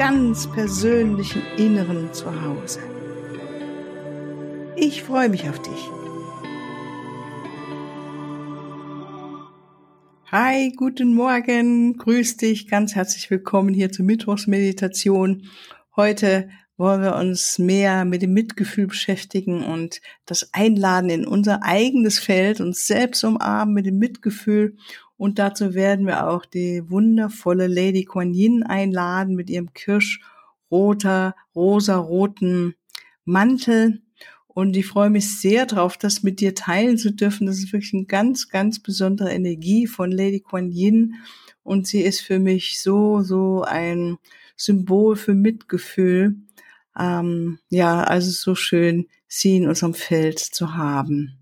ganz persönlichen Inneren zu Hause. Ich freue mich auf dich. Hi, guten Morgen, grüß dich, ganz herzlich willkommen hier zur Mittwochsmeditation. Heute wollen wir uns mehr mit dem Mitgefühl beschäftigen und das Einladen in unser eigenes Feld, uns selbst umarmen mit dem Mitgefühl. Und dazu werden wir auch die wundervolle Lady Kuan Yin einladen mit ihrem kirschroter, rosa-roten Mantel. Und ich freue mich sehr darauf, das mit dir teilen zu dürfen. Das ist wirklich eine ganz, ganz besondere Energie von Lady Kuan Yin. Und sie ist für mich so, so ein Symbol für Mitgefühl ähm, ja, also so schön, sie in unserem Feld zu haben.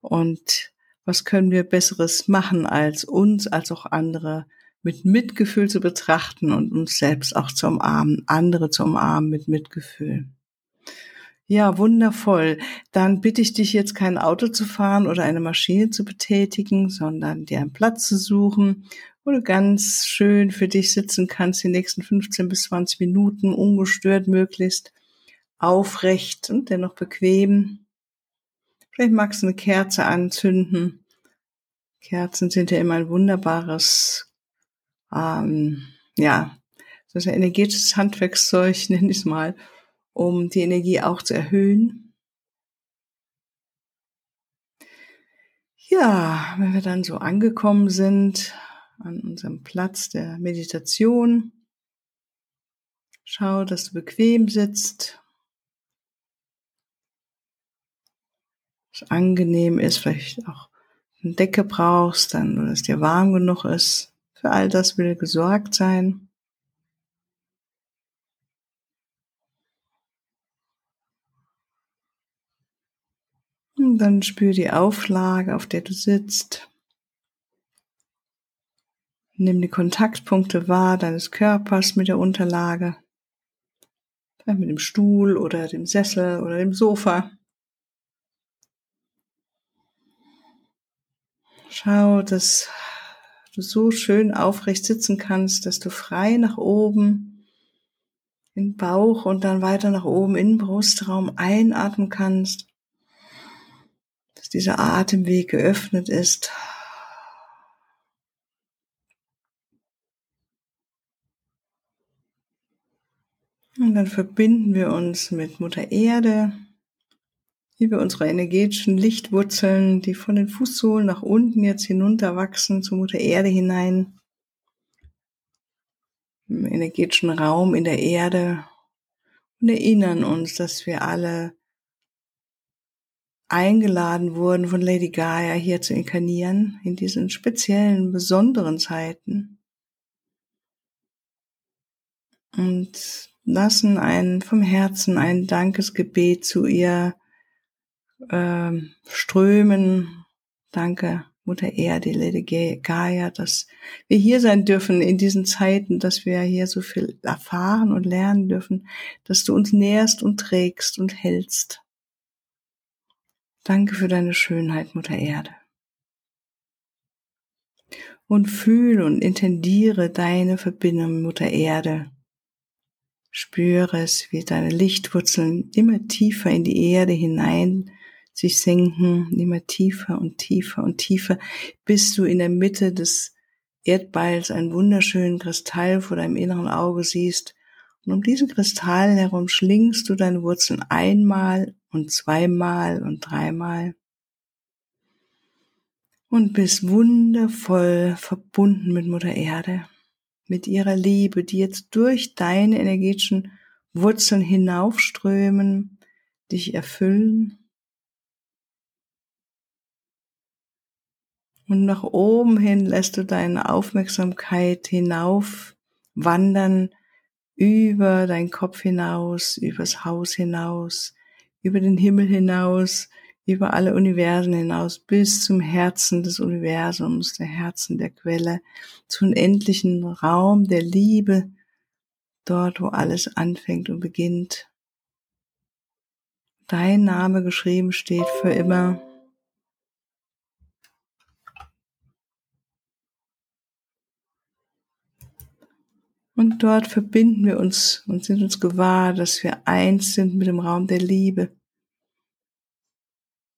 Und was können wir Besseres machen, als uns, als auch andere mit Mitgefühl zu betrachten und uns selbst auch zu umarmen, andere zu umarmen mit Mitgefühl. Ja, wundervoll. Dann bitte ich dich jetzt kein Auto zu fahren oder eine Maschine zu betätigen, sondern dir einen Platz zu suchen, wo du ganz schön für dich sitzen kannst, die nächsten 15 bis 20 Minuten, ungestört möglichst, aufrecht und dennoch bequem. Vielleicht magst du eine Kerze anzünden. Kerzen sind ja immer ein wunderbares, ähm, ja, ist ein energetisches Handwerkszeug, nenne ich es mal, um die Energie auch zu erhöhen. Ja, wenn wir dann so angekommen sind, an unserem Platz der Meditation. Schau, dass du bequem sitzt. Es angenehm ist, vielleicht auch eine Decke brauchst, dann, oder es dir warm genug ist. Für all das will gesorgt sein. Und dann spür die Auflage, auf der du sitzt. Nimm die Kontaktpunkte wahr deines Körpers mit der Unterlage, mit dem Stuhl oder dem Sessel oder dem Sofa. Schau, dass du so schön aufrecht sitzen kannst, dass du frei nach oben in Bauch und dann weiter nach oben in den Brustraum einatmen kannst, dass dieser Atemweg geöffnet ist. Und dann verbinden wir uns mit Mutter Erde über unsere energetischen Lichtwurzeln, die von den Fußsohlen nach unten jetzt hinunterwachsen zu Mutter Erde hinein. Im energetischen Raum in der Erde und erinnern uns, dass wir alle eingeladen wurden von Lady Gaia hier zu inkarnieren in diesen speziellen, besonderen Zeiten. Und lassen ein vom Herzen ein Dankesgebet zu ihr äh, strömen. Danke, Mutter Erde, Lady Gaia, dass wir hier sein dürfen in diesen Zeiten, dass wir hier so viel erfahren und lernen dürfen, dass du uns nährst und trägst und hältst. Danke für deine Schönheit, Mutter Erde. Und fühle und intendiere deine Verbindung, Mutter Erde, Spüre es, wie deine Lichtwurzeln immer tiefer in die Erde hinein sich senken, immer tiefer und tiefer und tiefer, bis du in der Mitte des Erdballs einen wunderschönen Kristall vor deinem inneren Auge siehst. Und um diesen Kristall herum schlingst du deine Wurzeln einmal und zweimal und dreimal und bist wundervoll verbunden mit Mutter Erde mit ihrer Liebe, die jetzt durch deine energetischen Wurzeln hinaufströmen, dich erfüllen. Und nach oben hin lässt du deine Aufmerksamkeit hinauf wandern über deinen Kopf hinaus, übers Haus hinaus, über den Himmel hinaus, über alle Universen hinaus, bis zum Herzen des Universums, der Herzen der Quelle, zum unendlichen Raum der Liebe, dort, wo alles anfängt und beginnt. Dein Name geschrieben steht für immer. Und dort verbinden wir uns und sind uns gewahr, dass wir eins sind mit dem Raum der Liebe.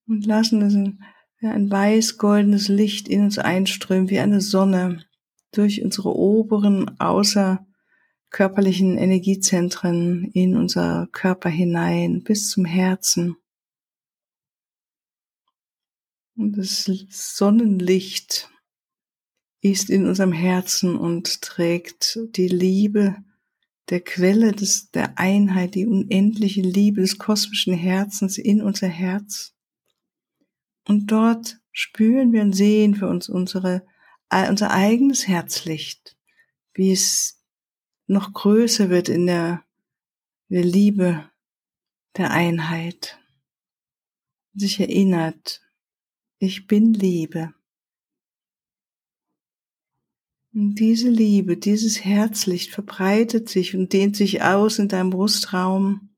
Und lassen es wie ein weiß-goldenes Licht in uns einströmen, wie eine Sonne durch unsere oberen, außerkörperlichen Energiezentren in unser Körper hinein bis zum Herzen. Und das Sonnenlicht ist in unserem Herzen und trägt die Liebe der Quelle des, der Einheit, die unendliche Liebe des kosmischen Herzens in unser Herz. Und dort spüren wir und sehen für uns unsere, unser eigenes Herzlicht, wie es noch größer wird in der, der Liebe der Einheit. Sich erinnert, ich bin Liebe. Und diese Liebe, dieses Herzlicht verbreitet sich und dehnt sich aus in deinem Brustraum,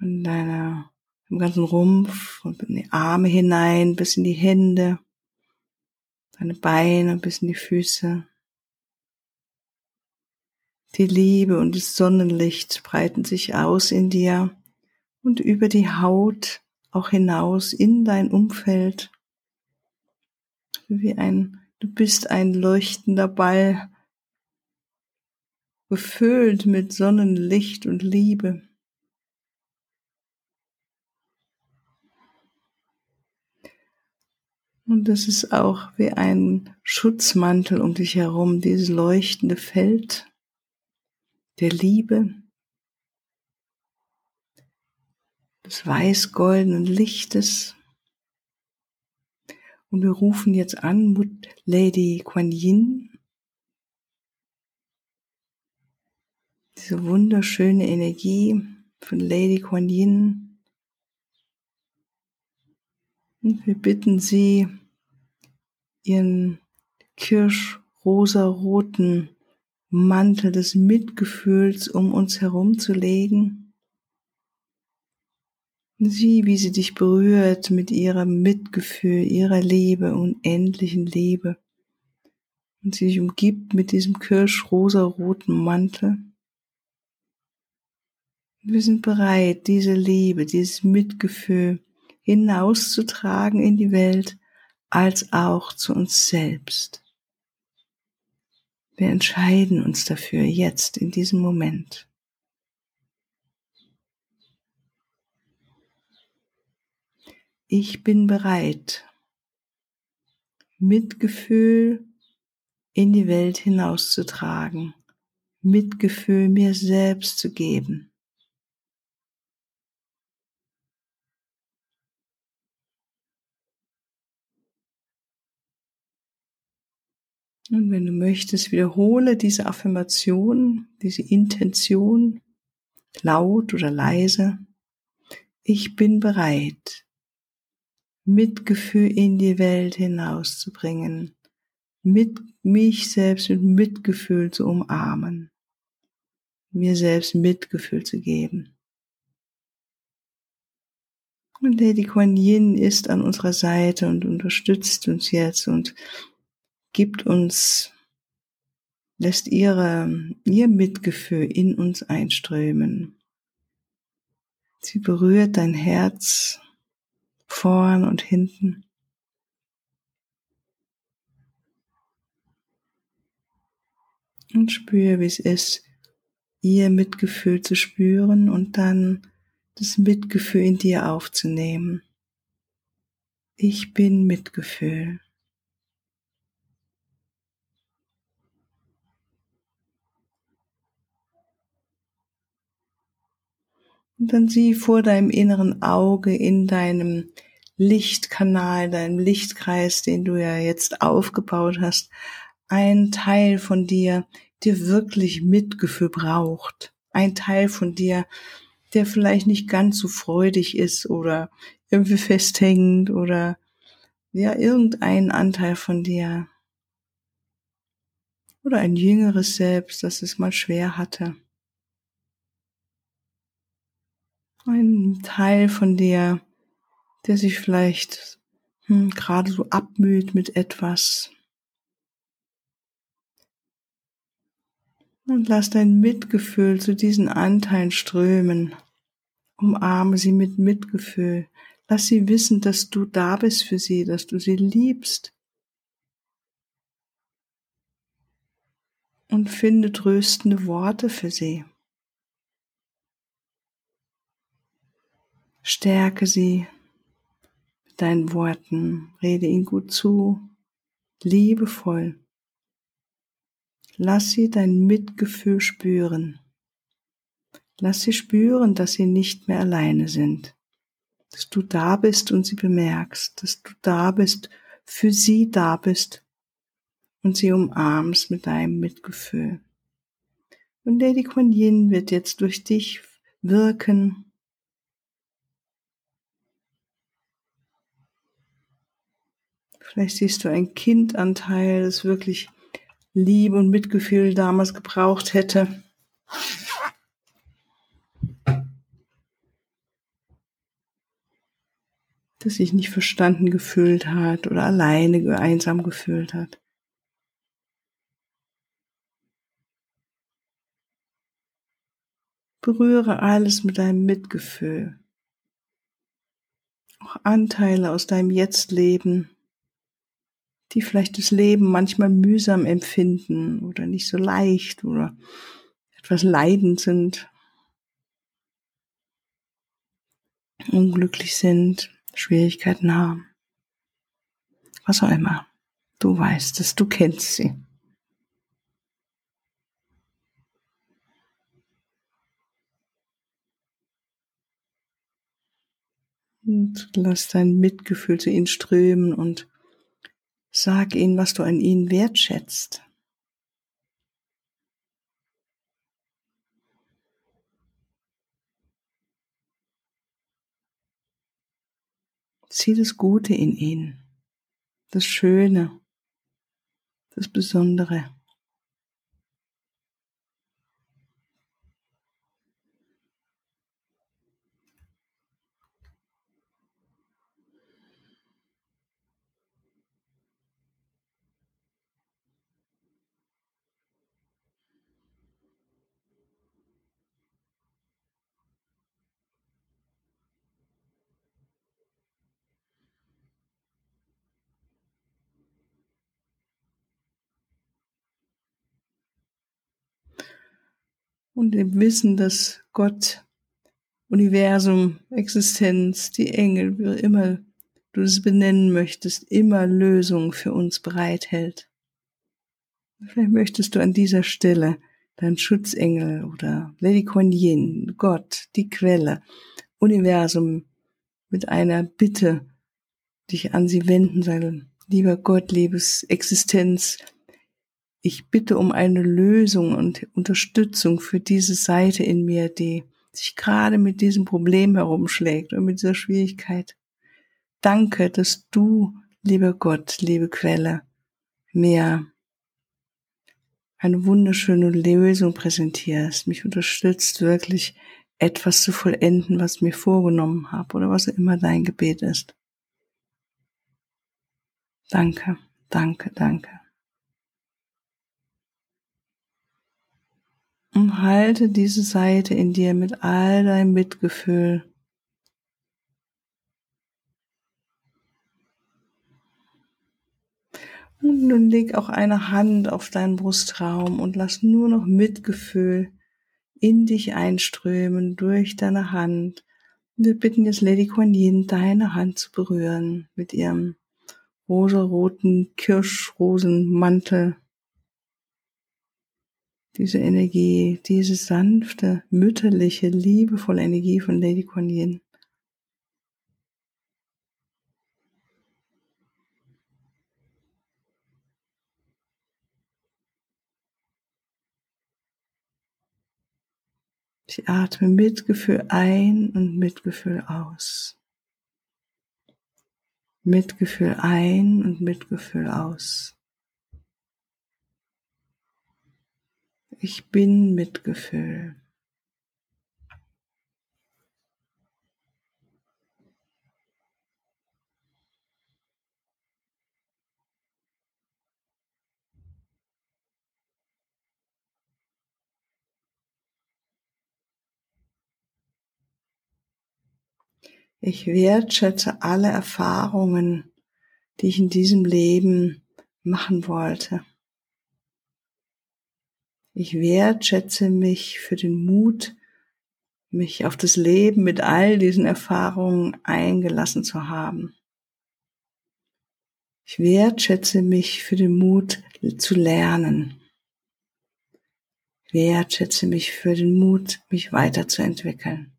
in deiner, im ganzen Rumpf und in die Arme hinein, bis in die Hände, deine Beine bis in die Füße. Die Liebe und das Sonnenlicht breiten sich aus in dir und über die Haut auch hinaus in dein Umfeld, wie ein Du bist ein leuchtender Ball, gefüllt mit Sonnenlicht und Liebe. Und das ist auch wie ein Schutzmantel um dich herum, dieses leuchtende Feld der Liebe, des weiß-goldenen Lichtes. Und wir rufen jetzt an Mut Lady Kuan Yin. Diese wunderschöne Energie von Lady Kuan Yin. Und wir bitten sie, ihren kirschrosa-roten Mantel des Mitgefühls um uns herum zu legen Sieh, wie sie dich berührt mit ihrem Mitgefühl, ihrer Liebe, unendlichen Liebe. Und sie dich umgibt mit diesem kirschrosa-roten Mantel. Wir sind bereit, diese Liebe, dieses Mitgefühl hinauszutragen in die Welt, als auch zu uns selbst. Wir entscheiden uns dafür jetzt in diesem Moment. Ich bin bereit, Mitgefühl in die Welt hinauszutragen, Mitgefühl mir selbst zu geben. Und wenn du möchtest, wiederhole diese Affirmation, diese Intention, laut oder leise. Ich bin bereit, Mitgefühl in die Welt hinauszubringen, mit mich selbst mit Mitgefühl zu umarmen, mir selbst Mitgefühl zu geben. Und Lady Kuan Yin ist an unserer Seite und unterstützt uns jetzt und gibt uns, lässt ihre, ihr Mitgefühl in uns einströmen. Sie berührt dein Herz vorn und hinten. Und spüre, wie es ist, ihr Mitgefühl zu spüren und dann das Mitgefühl in dir aufzunehmen. Ich bin Mitgefühl. Und dann sieh vor deinem inneren Auge in deinem Lichtkanal, deinem Lichtkreis, den du ja jetzt aufgebaut hast, ein Teil von dir, der wirklich Mitgefühl braucht. Ein Teil von dir, der vielleicht nicht ganz so freudig ist oder irgendwie festhängend oder ja, irgendein Anteil von dir. Oder ein jüngeres Selbst, das es mal schwer hatte. Ein Teil von dir, der sich vielleicht hm, gerade so abmüht mit etwas. Und lass dein Mitgefühl zu diesen Anteilen strömen. Umarme sie mit Mitgefühl. Lass sie wissen, dass du da bist für sie, dass du sie liebst. Und finde tröstende Worte für sie. Stärke sie mit deinen Worten, rede ihnen gut zu, liebevoll. Lass sie dein Mitgefühl spüren. Lass sie spüren, dass sie nicht mehr alleine sind, dass du da bist und sie bemerkst, dass du da bist, für sie da bist und sie umarmst mit deinem Mitgefühl. Und Lady Kuan Yin wird jetzt durch dich wirken. Vielleicht siehst du ein Kindanteil, das wirklich Liebe und Mitgefühl damals gebraucht hätte. Das sich nicht verstanden gefühlt hat oder alleine einsam gefühlt hat. Berühre alles mit deinem Mitgefühl. Auch Anteile aus deinem Jetztleben die vielleicht das Leben manchmal mühsam empfinden oder nicht so leicht oder etwas leidend sind, unglücklich sind, Schwierigkeiten haben. Was auch immer. Du weißt es, du kennst sie. Und lass dein Mitgefühl zu ihnen strömen und Sag ihnen, was du an ihnen wertschätzt. Sieh das Gute in ihnen, das Schöne, das Besondere. Und im Wissen, dass Gott, Universum, Existenz, die Engel, wie immer du es benennen möchtest, immer Lösungen für uns bereithält. Vielleicht möchtest du an dieser Stelle dein Schutzengel oder Lady Kuan Yin, Gott, die Quelle, Universum mit einer Bitte dich an sie wenden, sagen, lieber Gott, liebes Existenz, ich bitte um eine Lösung und Unterstützung für diese Seite in mir, die sich gerade mit diesem Problem herumschlägt und mit dieser Schwierigkeit. Danke, dass du, lieber Gott, liebe Quelle, mir eine wunderschöne Lösung präsentierst, mich unterstützt wirklich etwas zu vollenden, was mir vorgenommen habe oder was immer dein Gebet ist. Danke, danke, danke. Und halte diese Seite in dir mit all deinem Mitgefühl. Und nun leg auch eine Hand auf deinen Brustraum und lass nur noch Mitgefühl in dich einströmen durch deine Hand. Wir bitten jetzt Lady Kuan Yin, deine Hand zu berühren mit ihrem rosaroten Kirschrosenmantel diese Energie, diese sanfte, mütterliche, liebevolle Energie von Lady Kuan Yin. Ich atme Mitgefühl ein und Mitgefühl aus. Mitgefühl ein und Mitgefühl aus. Ich bin Mitgefühl. Ich wertschätze alle Erfahrungen, die ich in diesem Leben machen wollte. Ich wertschätze mich für den Mut, mich auf das Leben mit all diesen Erfahrungen eingelassen zu haben. Ich wertschätze mich für den Mut zu lernen. Ich wertschätze mich für den Mut, mich weiterzuentwickeln.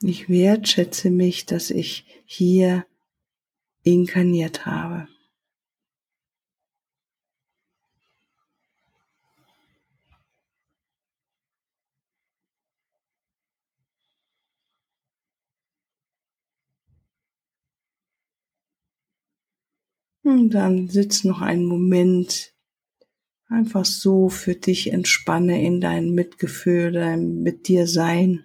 Ich wertschätze mich, dass ich hier inkarniert habe. Und dann sitz noch einen Moment einfach so für dich entspanne in dein Mitgefühl, dein mit dir sein.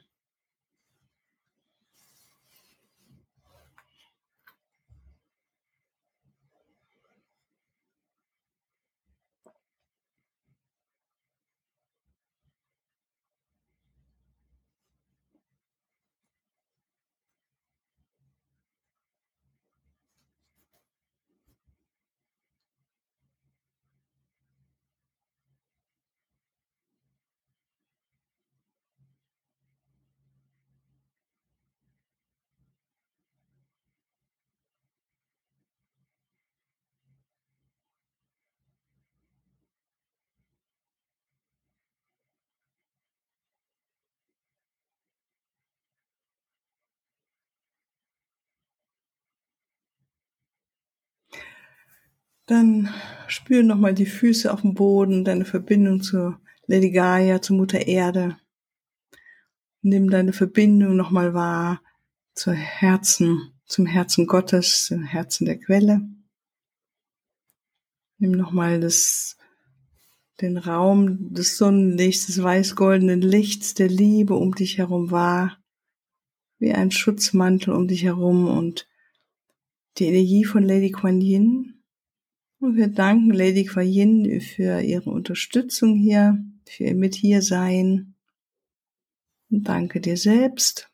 Dann spür nochmal die Füße auf dem Boden, deine Verbindung zur Lady Gaia, zur Mutter Erde. Nimm deine Verbindung nochmal wahr zur Herzen, zum Herzen Gottes, zum Herzen der Quelle. Nimm nochmal das, den Raum des Sonnenlichts, des weiß-goldenen Lichts der Liebe um dich herum wahr, wie ein Schutzmantel um dich herum und die Energie von Lady Kuan Yin und wir danken Lady Kuan Yin für ihre Unterstützung hier, für ihr mit hier sein. Und danke dir selbst.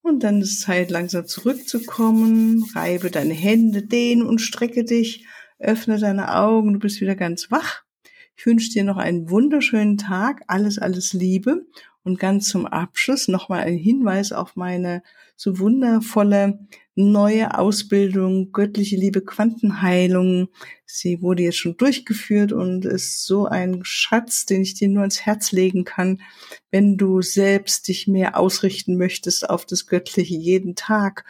Und dann ist Zeit, langsam zurückzukommen. Reibe deine Hände, dehne und strecke dich. Öffne deine Augen, du bist wieder ganz wach. Ich wünsche dir noch einen wunderschönen Tag. Alles, alles Liebe. Und ganz zum Abschluss nochmal ein Hinweis auf meine so wundervolle neue Ausbildung, göttliche Liebe, Quantenheilung. Sie wurde jetzt schon durchgeführt und ist so ein Schatz, den ich dir nur ans Herz legen kann, wenn du selbst dich mehr ausrichten möchtest auf das Göttliche jeden Tag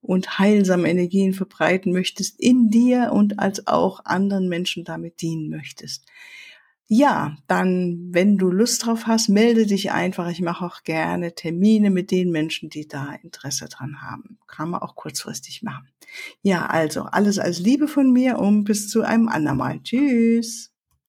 und heilsame Energien verbreiten möchtest in dir und als auch anderen Menschen damit dienen möchtest. Ja, dann, wenn du Lust drauf hast, melde dich einfach. Ich mache auch gerne Termine mit den Menschen, die da Interesse dran haben. Kann man auch kurzfristig machen. Ja, also alles als Liebe von mir und bis zu einem andermal. Tschüss.